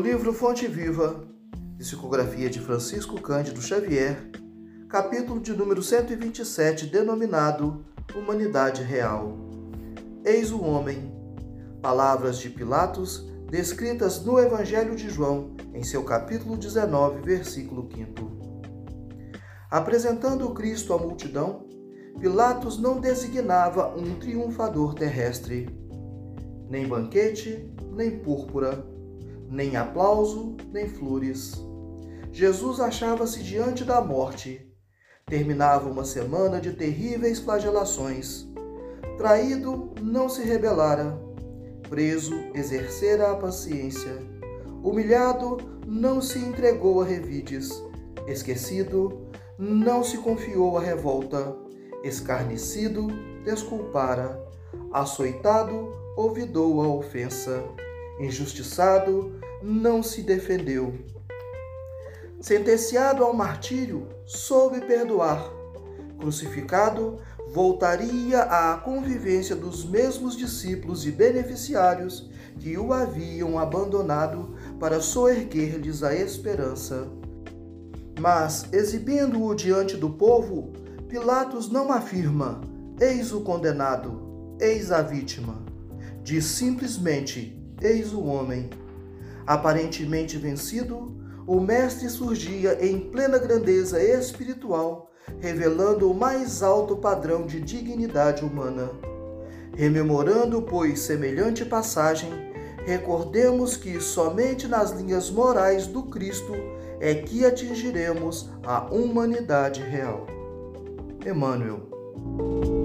livro Fonte Viva, psicografia de Francisco Cândido Xavier, capítulo de número 127, denominado Humanidade Real. Eis o homem. Palavras de Pilatos descritas no Evangelho de João, em seu capítulo 19, versículo 5. Apresentando Cristo à multidão, Pilatos não designava um triunfador terrestre, nem banquete, nem púrpura, nem aplauso, nem flores. Jesus achava-se diante da morte. Terminava uma semana de terríveis flagelações. Traído, não se rebelara. Preso, exercera a paciência. Humilhado, não se entregou a revides. Esquecido, não se confiou à revolta. Escarnecido, desculpara. Açoitado, ouvidou a ofensa. Injustiçado, não se defendeu. Sentenciado ao martírio, soube perdoar. Crucificado, voltaria à convivência dos mesmos discípulos e beneficiários que o haviam abandonado para soerguer-lhes a esperança. Mas, exibindo-o diante do povo, Pilatos não afirma: Eis o condenado, eis a vítima. Diz simplesmente: Eis o homem. Aparentemente vencido, o Mestre surgia em plena grandeza espiritual, revelando o mais alto padrão de dignidade humana. Rememorando, pois, semelhante passagem, recordemos que somente nas linhas morais do Cristo é que atingiremos a humanidade real. Emmanuel